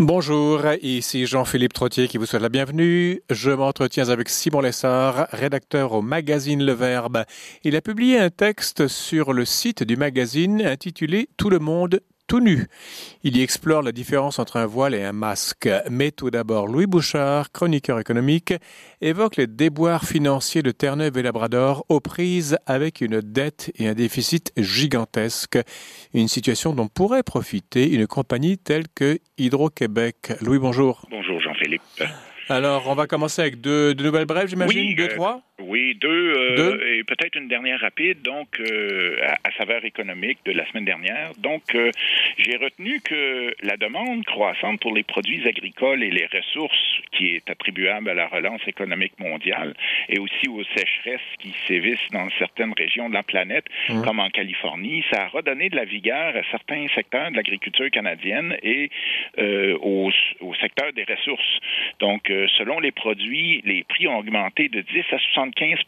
Bonjour, ici Jean-Philippe Trottier qui vous souhaite la bienvenue. Je m'entretiens avec Simon Lessard, rédacteur au magazine Le Verbe. Il a publié un texte sur le site du magazine intitulé Tout le monde tout nu. Il y explore la différence entre un voile et un masque. Mais tout d'abord, Louis Bouchard, chroniqueur économique, évoque les déboires financiers de Terre-Neuve et Labrador aux prises avec une dette et un déficit gigantesque. Une situation dont pourrait profiter une compagnie telle que Hydro-Québec. Louis, bonjour. Bonjour Jean-Philippe. Alors, on va commencer avec deux, nouvelles brèves, j'imagine, oui, deux, euh, trois? Oui, deux, euh, et peut-être une dernière rapide, donc euh, à, à, saveur économique de la semaine dernière. Donc, j'ai retenu que la demande croissante pour les produits agricoles et les ressources qui est attribuable à la relance économique mondiale et aussi aux sécheresses qui sévissent dans certaines régions de la planète, mmh. comme en Californie, ça a redonné de la vigueur à certains secteurs de l'agriculture canadienne et au, au secteur des ressources. Donc, selon les produits, les prix ont augmenté de 10 à 75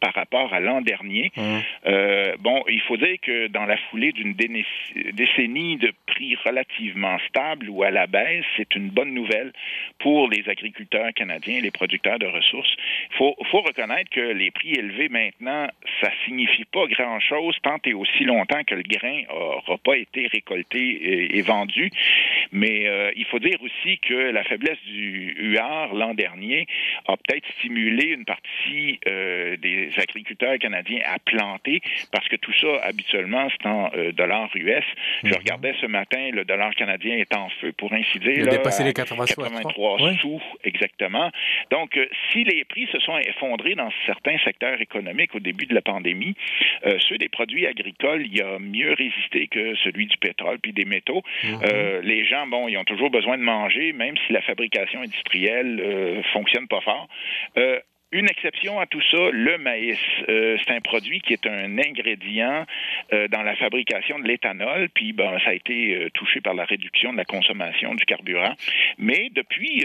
par rapport à l'an dernier. Mmh. Euh, bon, il faut dire que dans la foulée d'une décennie de prix relativement stables ou à la baisse, c'est une bonne nouvelle pour les agriculteurs canadiens et les producteurs de ressources. Il faut, faut, reconnaître que les prix élevés maintenant, ça signifie pas grand-chose tant et aussi longtemps que le grain n'aura pas été récolté et, et vendu. Mais euh, il faut dire aussi que la faiblesse du UA l'an dernier a peut-être stimulé une partie euh, des agriculteurs canadiens à planter parce que tout ça, habituellement, c'est en euh, dollars US. Mm -hmm. Je regardais ce matin, le dollar canadien est en feu, pour ainsi dire. Il a dépassé les 83, 83 ouais. sous, exactement. Donc, euh, si les prix se sont effondrés dans certains secteurs économiques au début de la pandémie, ceux des produits agricoles, il y a mieux résisté que celui du pétrole puis des métaux. Mm -hmm. les gens, bon, ils ont toujours besoin de manger, même si la fabrication industrielle euh, fonctionne pas fort. Euh, une exception à tout ça, le maïs. Euh, c'est un produit qui est un ingrédient euh, dans la fabrication de l'éthanol, puis ben, ça a été euh, touché par la réduction de la consommation du carburant. Mais depuis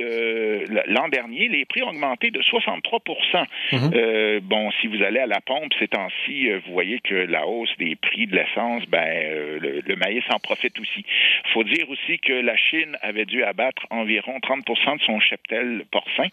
l'an dernier, les prix ont augmenté de 63 mm -hmm. Bon, si vous allez à la pompe ces temps-ci, vous voyez que la hausse des prix de l'essence, ben, le, le, maïs en profite aussi. Il faut dire aussi que la Chine avait dû abattre environ 30% de son cheptel porcin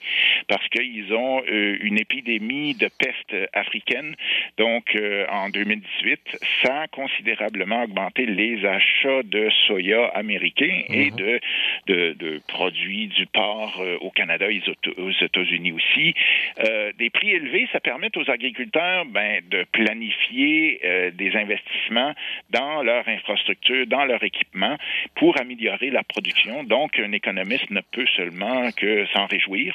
parce qu'ils ont une épidémie de peste africaine. Donc, euh, en 2018, ça a considérablement augmenté les achats de soya américain mm -hmm. et de, de, de, produits du porc euh, au Canada et aux États-Unis aussi. Euh, des prix élevés, ça permet aux agriculteurs ben, de planifier des investissements dans leur infrastructure, dans leur équipement pour améliorer la production. Donc, un économiste ne peut seulement que s'en réjouir.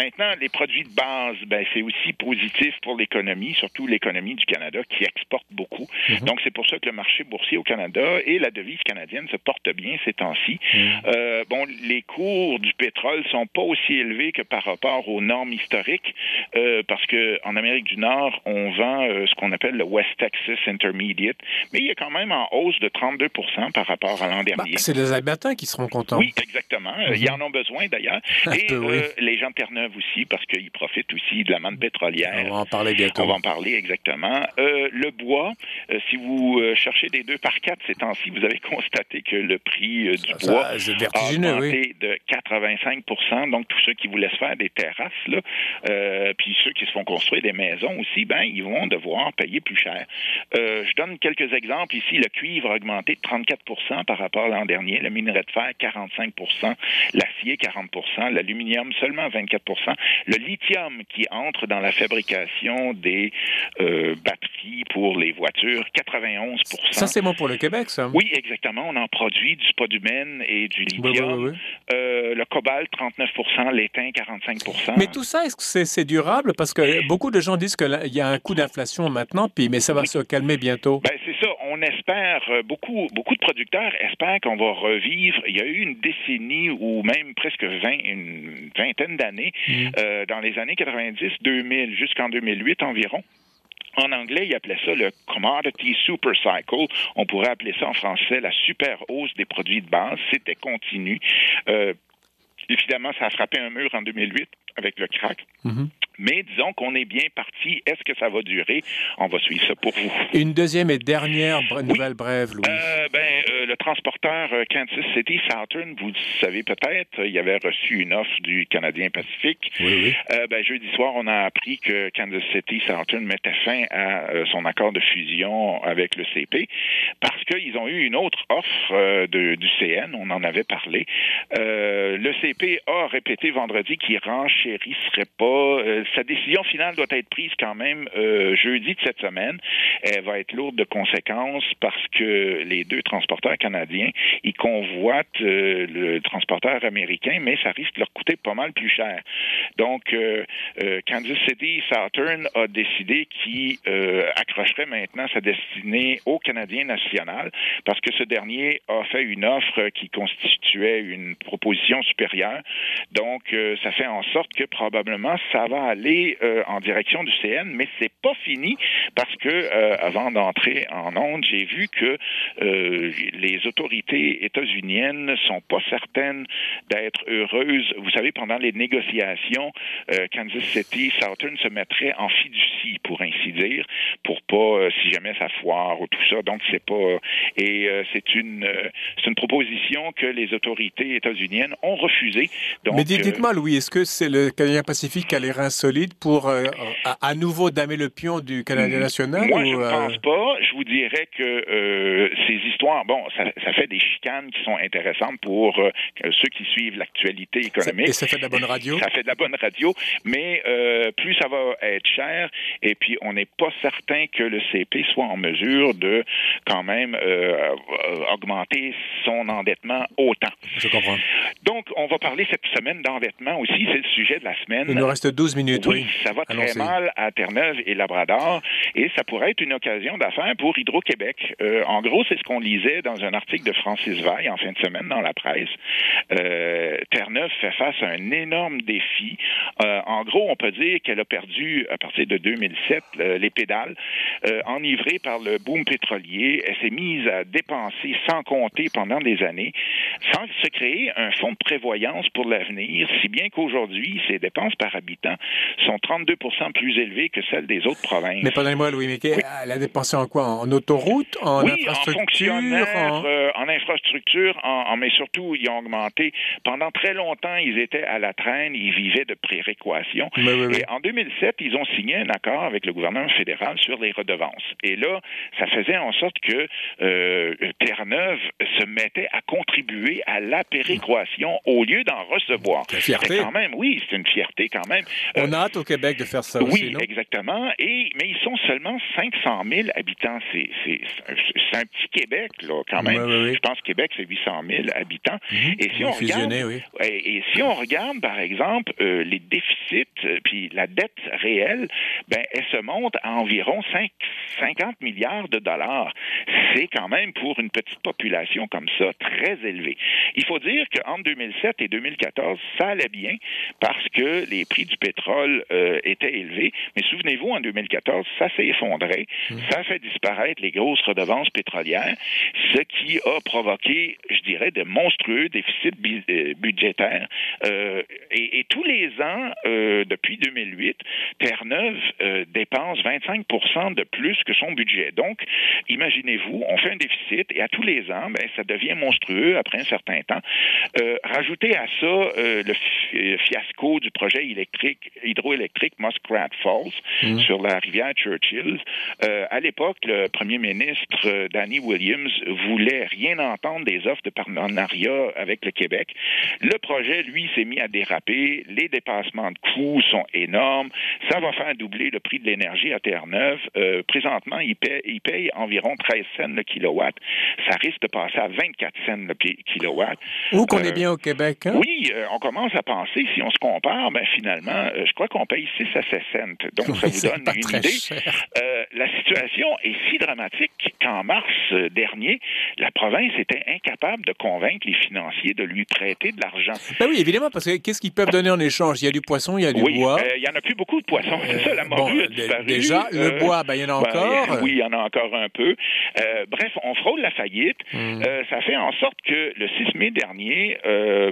maintenant, les produits de base, ben, c'est aussi positif pour l'économie, surtout l'économie du Canada qui exporte beaucoup. Mm -hmm. Donc, c'est pour ça que le marché boursier au Canada et la devise canadienne se portent bien ces temps-ci. Mm -hmm. euh, bon, les cours du pétrole sont pas aussi élevés que par rapport aux normes historiques, euh, parce que en Amérique du Nord, on vend euh, ce qu'on appelle le West Texas Intermediate, mais il est quand même en hausse de 32 par rapport à l'an dernier. Bah, c'est les Albertains qui seront contents. Oui, exactement. Mm -hmm. Ils en ont besoin d'ailleurs. Et peu, oui. les gens de Terre-Neuve aussi, parce qu'ils profitent aussi de la manne pétrolière. On va en parler bientôt. On va en parler exactement. Euh, le bois, euh, si vous euh, cherchez des deux par quatre ces temps-ci, vous avez constaté que le prix du ça, bois ça, a augmenté oui. de 85% Donc, tous ceux qui voulaient se faire des terrasses, là, puis ceux qui se font construire des maisons aussi, ben, ils vont devoir payer plus cher. je donne quelques exemples ici. Le cuivre a augmenté de 34% par rapport à l'an dernier. Le minerai de fer, 45% L'acier, 40% L'aluminium, seulement 24 Le lithium, qui entre dans la fabrication des euh, batteries pour les voitures, 91 Ça, c'est bon pour le Québec, ça. Oui, exactement. On en produit du spodumène et du lithium. Oui, oui, oui. Euh, le cobalt, 39 l'étain, 45 Mais tout ça, est-ce que c'est est durable? Parce que beaucoup de gens disent qu'il y a un coup d'inflation maintenant, puis, mais ça va se calmer bientôt. Ben, c'est ça. On espère, beaucoup, beaucoup de producteurs espèrent qu'on va revivre. Il y a eu une décennie ou même presque 20, une vingtaine d'années, mm. euh, dans les années 90-2000 jusqu'en 2008 environ. En anglais, ils appelaient ça le commodity super cycle. On pourrait appeler ça en français la super hausse des produits de base. C'était continu. Euh, évidemment, ça a frappé un mur en 2008 avec le crack. Mm -hmm. Mais disons qu'on est bien parti. Est-ce que ça va durer? On va suivre ça pour vous. Une deuxième et dernière nouvelle oui. brève, Louis. Euh, ben, euh, le transporteur Kansas City Southern, vous savez peut-être, il avait reçu une offre du Canadien Pacifique. Oui, ben, jeudi soir, on a appris que Kansas City Southern mettait fin à son accord de fusion avec le CP parce qu'ils ont eu une autre offre de, du CN, on en avait parlé. le CP a répété vendredi qu'il renchériserait pas. Sa décision finale doit être prise quand même jeudi de cette semaine. Elle va être lourde de conséquences parce que les deux transporteurs canadiens, ils convoitent euh, le transporteur américain, mais ça risque de leur coûter pas mal plus cher. Donc, euh, euh, Kansas City Southern a décidé qu'il accrocherait maintenant sa destinée au Canadien national parce que ce dernier a fait une offre qui constituait une proposition supérieure. Donc, ça fait en sorte que probablement ça va aller en direction du CN, mais c'est pas fini parce que euh, avant d'entrer en onde, j'ai vu que euh, les autorités états-uniennes sont pas certaines d'être heureuses. Vous savez, pendant les négociations, euh, Kansas City, Southern se mettrait en fiducie, pour ainsi dire, pour pas, si jamais ça foire ou tout ça. Donc c'est pas et c'est une c'est une proposition que les autorités états-uniennes ont refusée. Donc, Mais dites-moi, Louis, est-ce que c'est le Canadien Pacifique qui a les reins solides pour à, à, nouveau damer le pion du Canadien mm. national Moi, je ne euh, pense pas. Je vous dirais que euh, ces histoires, bon, ça, ça, fait des chicanes qui sont intéressantes pour euh, ceux qui suivent l'actualité économique. Et ça fait de la bonne radio. Ça fait de la bonne radio, mais euh, plus ça va être cher, et puis on n'est pas certain que le CP soit en mesure de quand même euh, augmenter son endettement autant. Je comprends. Donc, on va parler cette semaine d'endettement aussi. C'est le sujet de la semaine. Il nous reste 12 minutes. Oui, ça va très mal à Terre-Neuve et Labrador, et ça pourrait être une occasion d'affaires pour Hydro-Québec. Euh, en gros, c'est ce qu'on lisait dans un article de Francis Vaille en fin de semaine dans la presse. Euh, Terre-Neuve fait face à un énorme défi. Euh, en gros, on peut dire qu'elle a perdu, à partir de 2007, les pédales. enivrée par le boom pétrolier, elle s'est mise à dépenser sans compter pendant des années, sans se créer un fonds de prévoyance pour l'avenir, si bien qu'aujourd'hui, ses dépenses par habitant sont 32 plus élevées que celles des autres provinces. Mais pardonnez-moi, Louis, mais elle a dépensé en quoi? En autoroute? En infrastructure? En, euh, en infrastructure, en, mais surtout, ils ont augmenté. Pendant très longtemps, ils étaient à la traîne, ils vivaient de préréquation. Et en 2007, ils ont signé un accord avec le gouvernement fédéral sur les redevances. Et là, ça faisait en sorte que euh, Terre-Neuve se mettait à contribuer à la péréquation au lieu d'en recevoir. C'est fierté. quand même, oui, c'est une fierté quand même. On hâte au Québec de faire ça oui, aussi, Oui, exactement. Et, mais ils sont seulement 500 000 habitants. C'est un petit Québec, là, quand même. Je pense que Québec, c'est 800 000 habitants. Mhm. Et si on regarde, et, si on regarde, par exemple, euh, les déficits, euh, puis la dette réelle, ben, elle se monte à environ 5, 50 milliards de dollars. C'est quand même, pour une petite population comme ça, très élevé. Il faut dire qu'entre 2007 et 2014, ça allait bien parce que les prix du pétrole euh, étaient élevés. Mais souvenez-vous, en 2014, ça s'est effondré. Hmm. Ça fait disparaître les grosses redevances pétrolières, ce qui a provoqué, je dirais, de monstrueux déficits euh, budgétaires. Euh, et, tous les ans, euh, depuis 2008, Terre-Neuve dépense 25 de plus que son budget. Donc, imaginez-vous, on fait un déficit et à tous les ans, ben, ça devient monstrueux après un certain temps. rajoutez à ça le fiasco du projet électrique, hydroélectrique Muskrat Falls hmm. sur la rivière Churchill. Euh, à l'époque, le premier ministre euh, Danny Williams voulait rien entendre des offres de partenariat avec le Québec. Le projet, lui, s'est mis à déraper. Les dépassements de coûts sont énormes. Ça va faire doubler le prix de l'énergie à Terre-Neuve. Euh, présentement, il paye, il paye, environ 13 cents le kilowatt. Ça risque de passer à 24 cents le kilowatt. Où qu'on est bien au Québec, hein? Oui, on commence à penser, si on se compare, ben finalement, je crois qu'on paye 6 à 7 cents. Donc, ça vous donne une idée. Euh, la situation est si dramatique qu'en mars euh, dernier, la province était incapable de convaincre les financiers de lui prêter de l'argent. Ben oui, évidemment, parce que qu'est-ce qu'ils peuvent donner en échange? Il y a du poisson, il y a du bois. Euh, il y en a plus beaucoup de poissons. C'est ça, la morue a disparu. Déjà, le bois, ben, il y en a ben, encore. oui, il y en a encore un peu. bref, on frôle la faillite. Hmm. ça fait en sorte que le 6 mai dernier,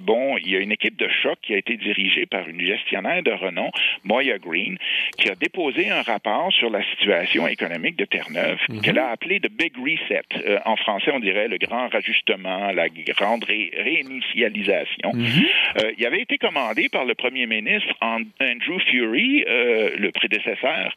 bon, il y a une équipe de choc qui a été dirigée par une gestionnaire de renom, Moya Green, qui a déposé un rapport sur la situation économique de Terre-Neuve, mhm. qu'elle a appelé The Big Reset. Euh, en français, on dirait le grand rajustement, la grande réinitialisation. Mhm. Euh, il avait été commandé par le premier ministre Andrew Fury, euh, le prédécesseur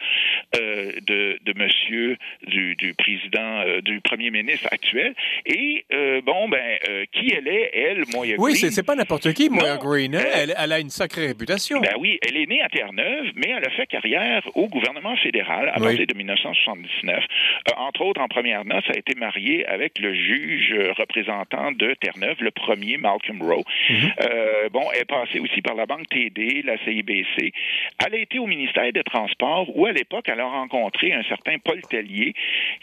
de, de monsieur du, du président, du premier ministre actuel. Et bon, ben, qui elle est, elle, Moya Green? Oui, c'est pas n'importe qui, Moya Green. Hein? Elle, elle, a une sacrée réputation. Ben oui, elle est née à Terre-Neuve, mais elle a fait carrière au gouvernement fédéral à partir de 1979. Euh, entre autres, en première noce, a été mariée avec le juge représentant de Terre-Neuve, le premier Malcolm Rowe. Mhm. euh, bon, elle est passée aussi par la Banque TD, la CIBC. Elle a été au ministère des Transports où, à l'époque, elle a rencontré un certain Paul Tellier,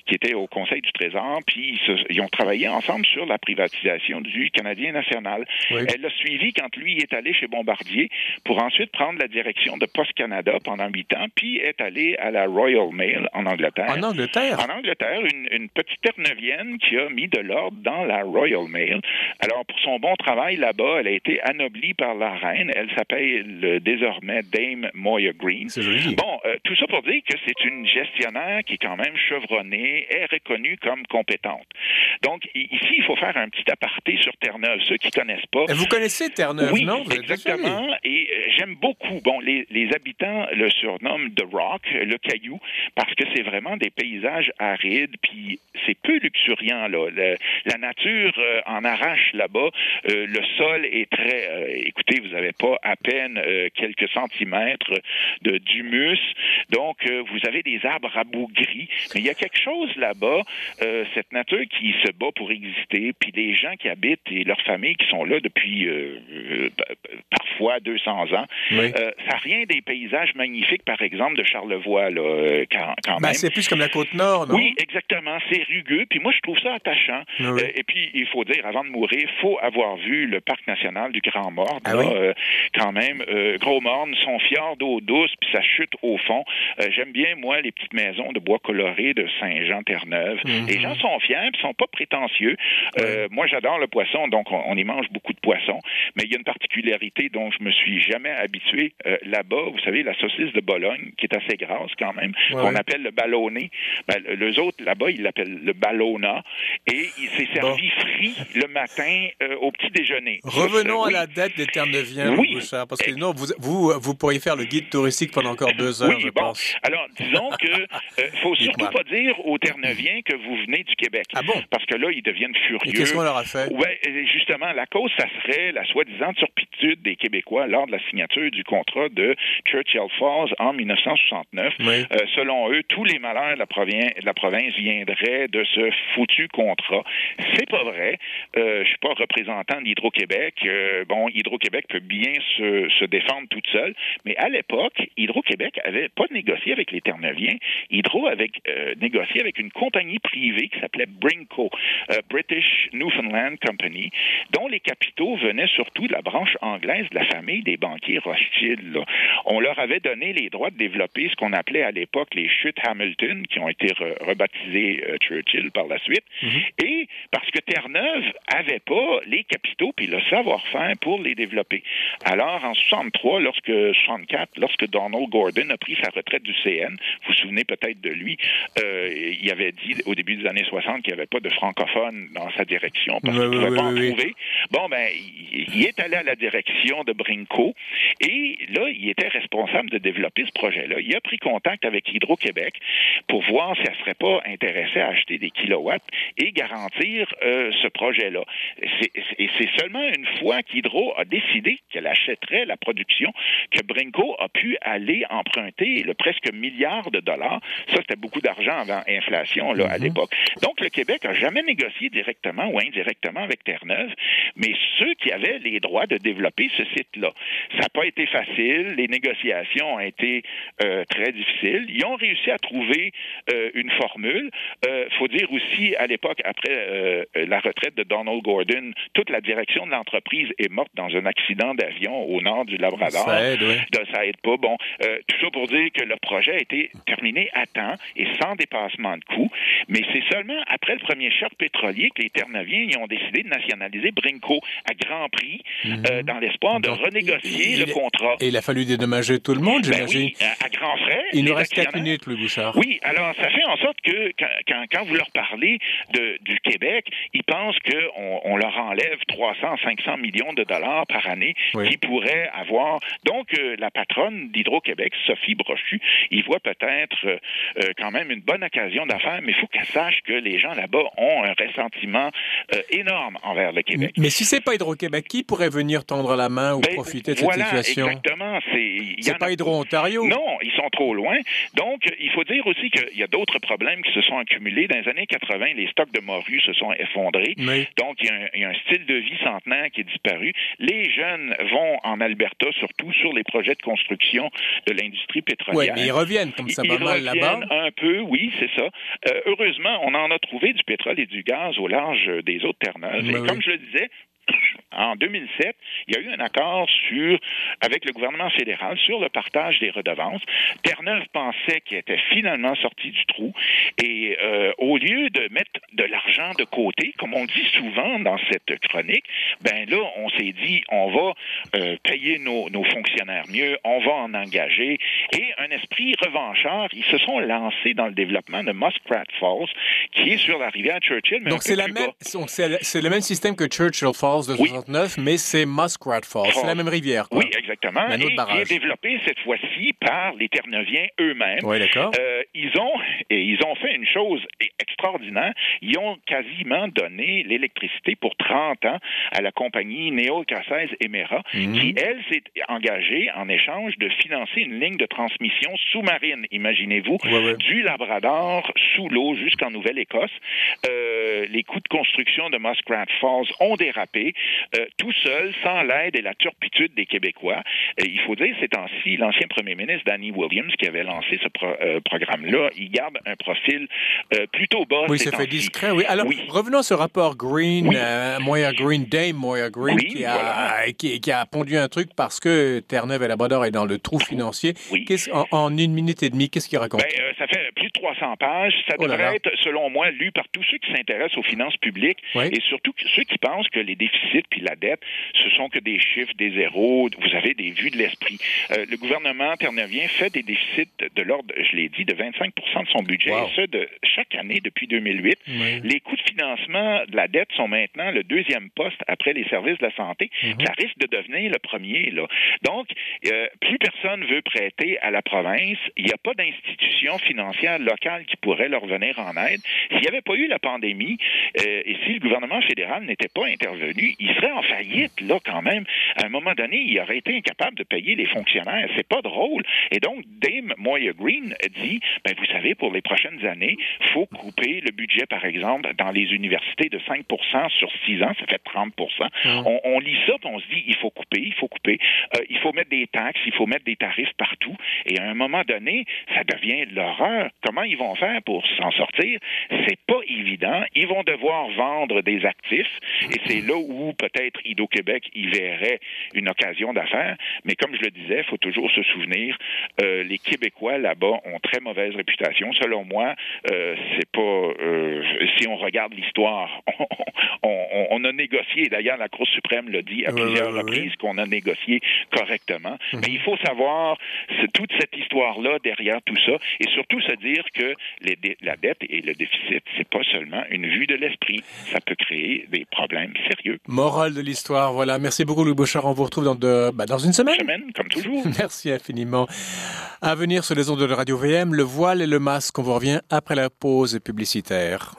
qui était au Conseil du Trésor, puis ils, ont travaillé ensemble sur la privatisation du Canadien national. Elle l'a suivi quand lui est allé chez Bombardier pour ensuite prendre la direction de Post Canada pendant huit ans, puis est allé à la Royal Mail en Angleterre. En Angleterre? En Angleterre, une, une petite Terre-Neuvienne qui a mis de l'ordre dans la Royal Mail. Alors, pour son bon travail là-bas, elle a été anoblie par la reine. Elle s'appelle désormais Dame Moya Green. C'est joli. Bon, euh, tout ça pour dire que c'est une gestionnaire qui est quand même chevronnée, est reconnue comme compétente. Donc, ici, il faut faire un petit aparté sur Terre-Neuve. Ceux qui connaissent pas... Vous connaissez Terre-Neuve, oui, non? exactement. Et euh, j'aime beaucoup. Bon, les, les habitants le surnomment The Rock, le caillou, parce que c'est vraiment des paysages arides, puis c'est peu luxuriant. Là. la nature euh, en arrache là-bas. Euh, le sol est très... Euh, écoutez, vous n'avez pas à peine quelques centimètres de d'humus. Donc, vous avez des arbres rabougris. Mais il y a quelque chose là-bas, cette nature qui se bat pour exister, puis les gens qui habitent et leurs familles qui sont là depuis parfois 200 ans. ça rien des paysages magnifiques, par exemple, de Charlevoix, là, quand, ben, même. c'est plus comme la côte nord, non? Oui, exactement. C'est rugueux. Puis moi, je trouve ça attachant. Euh, et puis, il faut dire, avant de mourir, il faut avoir vu le parc national du Grand Morne. Ah euh, quand même, euh, Gros Morne, son fjord d'eau douce, puis ça chute au fond. J'aime bien, moi, les petites maisons de bois coloré de Saint-Jean-Terre-Neuve. Mhm. Les gens sont fiers, puis sont pas prétentieux. moi, j'adore le poisson, donc on, y mange beaucoup de poissons. Mais il y a une particularité dont je me suis jamais habitué là-bas. Vous savez, la saucisse de Bologne, qui est assez grasse quand même, qu'on appelle le ballonné. Ben, les autres, là-bas, ils l'appellent le ballona. Et il s'est servi frit le matin euh, au petit déjeuner. Revenons à la dette des Terre-Neuviens, oui. Bouchard, parce que non, vous, vous, vous, pourriez faire le guide touristique pendant encore deux heures, je pense. Alors, disons que euh, faut surtout pas dire aux Terre-Neuviens que vous venez du Québec. Ah bon? Parce que là, ils deviennent furieux. Qu'est-ce qu'on leur a fait? Ouais, justement, la cause, ça serait la soi-disant turpitude des Québécois lors de la signature du contrat de Churchill Falls en 1969. Euh, selon eux, tous les malheurs de la, province, de la province viendraient de ce foutu contrat. C'est pas vrai. Euh, je suis pas représentant d'Hydro-Québec. Euh, bon, Hydro-Québec peut bien se, se, défendre toute seule, mais à l'époque, Hydro-Québec avait pas négocié avec les Terre-Neuviens. Hydro avait euh, négocié avec une compagnie privée qui s'appelait Brinco, British Newfoundland Company, dont les capitaux venaient surtout de la branche anglaise de la famille des banquiers Rothschild. Là. On leur avait donné les droits de développer ce qu'on appelait à l'époque les chutes Hamilton, qui ont été rebaptisées euh, Churchill par la suite, mhm. et parce que Terre-Neuve avait pas les capitaux puis le savoir-faire pour les développer. Alors, en 63, lorsque 64, lorsque Donald Gordon a pris sa retraite du CN, vous vous souvenez peut-être de lui, euh, il avait dit au début des années 60 qu'il n'y avait pas de francophones dans sa direction parce qu'il ne pouvait pas en trouver. Bon, ben, il, est allé à la direction de Brinco et là, il était responsable de développer ce projet-là. Il a pris contact avec Hydro-Québec pour voir si elle ne serait pas intéressée à acheter des kilowatts et garantir euh, ce projet-là. Et c'est seulement une fois qu'Hydro a décidé qu'elle achèterait la production que Brinco a pu aller emprunter le presque milliard de dollars. Ça, c'était beaucoup d'argent avant inflation là, à mhm. l'époque. Donc, le Québec n'a jamais négocié directement ou indirectement avec Terre-Neuve, mais ceux qui avaient les droits de développer ce site-là. Ça n'a pas été facile. Les négociations ont été euh, très difficiles. Ils ont réussi à trouver euh, une formule. Il euh, faut dire aussi, à l'époque, après la retraite de Donald Gordon, toute la direction de l'entreprise est morte dans un accident d'avion au nord du Labrador. Ça aide, oui. Ça aide pas. Bon, tout ça pour dire que le projet a été terminé à temps et sans dépassement de coûts. Mais c'est seulement après le premier choc pétrolier que les Ternaviens ont décidé de nationaliser Brinco à grand prix mhm. dans l'espoir de renégocier le contrat. Et il a fallu dédommager tout le monde, ben j'imagine. oui, à, grands frais. Il nous reste quatre minutes, Louis Bouchard. Oui, alors ça fait en sorte que quand, quand, vous leur parlez de, du Québec, ils pensent qu'on on leur enlève 300, 500 millions de dollars par année qu'ils pourraient avoir. Donc, euh, la patronne d'Hydro-Québec, Sophie Brochu, il voit peut-être euh, euh, quand même une bonne occasion d'affaires, mais il faut qu'elle sache que les gens là-bas ont un ressentiment énorme envers le Québec. Mais si c'est pas Hydro-Québec, qui pourrait venir tendre la main ou ben, profiter de cette situation? Exactement. C'est pas Hydro-Ontario? Non, ils sont trop loin. Donc, il faut dire aussi qu'il y a d'autres problèmes qui se sont accumulés. Dans les années 80, les stocks de morue se sont effondrés. Donc, il y, a un, style de vie centenaire qui est disparu. Les jeunes vont en Alberta, surtout sur les projets de construction de l'industrie pétrolière. Oui, mais ils reviennent comme ça va mal là-bas. Un peu, oui, c'est ça. Euh, heureusement, on en a trouvé du pétrole et du gaz au large des autres Terre-Neuve. Et comme je le disais, en 2007, il y a eu un accord sur, avec le gouvernement fédéral sur le partage des redevances. Terre-Neuve pensait qu'il était finalement sorti du trou et euh, au lieu de mettre de l'argent de côté, comme on dit souvent dans cette chronique, ben là, on s'est dit, on va euh, payer nos, nos, fonctionnaires mieux, on va en engager et un esprit revanchard, ils se sont lancés dans le développement de Muskrat Falls, qui est sur la rivière Churchill. Mais Donc c'est la même, c'est le même système que Churchill Falls de 69, mais c'est Muskrat Falls. C'est la même rivière. Quoi. Oui, exactement. et qui est développé cette fois-ci par les Terre-Neuviens eux-mêmes. Oui, d'accord. Euh, ils ont et ils ont fait une chose extraordinaire. Ils ont quasiment donné l'électricité pour 30 ans à la compagnie Cassez Emera, mhm. qui elle s'est engagée en échange de financer une ligne de transmission sous-marine. Imaginez-vous, du Labrador sous l'eau jusqu'en Nouvelle-Écosse. Euh, les coûts de construction de Muskrat Falls ont dérapé euh, tout seul, sans l'aide et la turpitude des Québécois. il faut dire, ces temps-ci, l'ancien premier ministre Danny Williams, qui avait lancé ce euh, programme-là, il garde un profil euh, plutôt bas. Oui, c'est fait discret, oui. Alors, revenons à ce rapport Green, Moya Green, Moya Green, qui, a, qui, a pondu un truc parce que Terre-Neuve et Labrador est dans le trou financier. En, en, une minute et demie, qu'est-ce qu'il raconte? Ben, ça fait 300 pages. Ça oh devrait être, selon moi, lu par tous ceux qui s'intéressent aux finances publiques et surtout ceux qui pensent que les déficits puis la dette, ce sont que des chiffres, des zéros. Vous avez des vues de l'esprit. Euh, le gouvernement ternevien fait des déficits de l'ordre, je l'ai dit, de 25% de son budget, et ce, de chaque année depuis 2008. Les coûts de financement de la dette sont maintenant le deuxième poste après les services de la santé. Mhm. Ça risque de devenir le premier. Là. Donc, euh, plus personne veut prêter à la province. Il n'y a pas d'institution financière locale qui pourrait leur venir en aide. S'il n'y avait pas eu la pandémie euh, et si le gouvernement fédéral n'était pas intervenu, il serait en faillite, là, quand même. À un moment donné, il aurait été incapable de payer les fonctionnaires. C'est pas drôle. Et donc, Dame Moya Green dit, ben, vous savez, pour les prochaines années, faut couper le budget, par exemple, dans les universités de 5% sur 6 ans, ça fait 30 ah. on, lit ça, puis on se dit, il faut couper, il faut couper, euh, il faut mettre des taxes, il faut mettre des tarifs partout. Et à un moment donné, ça devient l'horreur. Comment ils vont faire pour s'en sortir? C'est pas évident. Ils vont devoir vendre des actifs, et c'est là où peut-être Hydro-Québec y verrait une occasion d'affaires. Mais comme je le disais, il faut toujours se souvenir, euh, les Québécois là-bas ont très mauvaise réputation. Selon moi, euh, c'est pas. Euh, si on regarde l'histoire, on, a négocié. D'ailleurs, la Cour suprême l'a dit à plusieurs reprises qu'on a négocié correctement. Mhm. Mais il faut savoir toute cette histoire-là derrière tout ça, et surtout se dire que la dette et le déficit, c'est pas seulement une vue de l'esprit. Ça peut créer des problèmes sérieux. Morale de l'histoire, voilà. Merci beaucoup, Louis Bouchard. On vous retrouve dans, de, bah, dans une semaine. Une semaine, comme toujours. Merci infiniment. À venir sur les ondes de Radio VM, le voile et le masque. On vous revient après la pause publicitaire.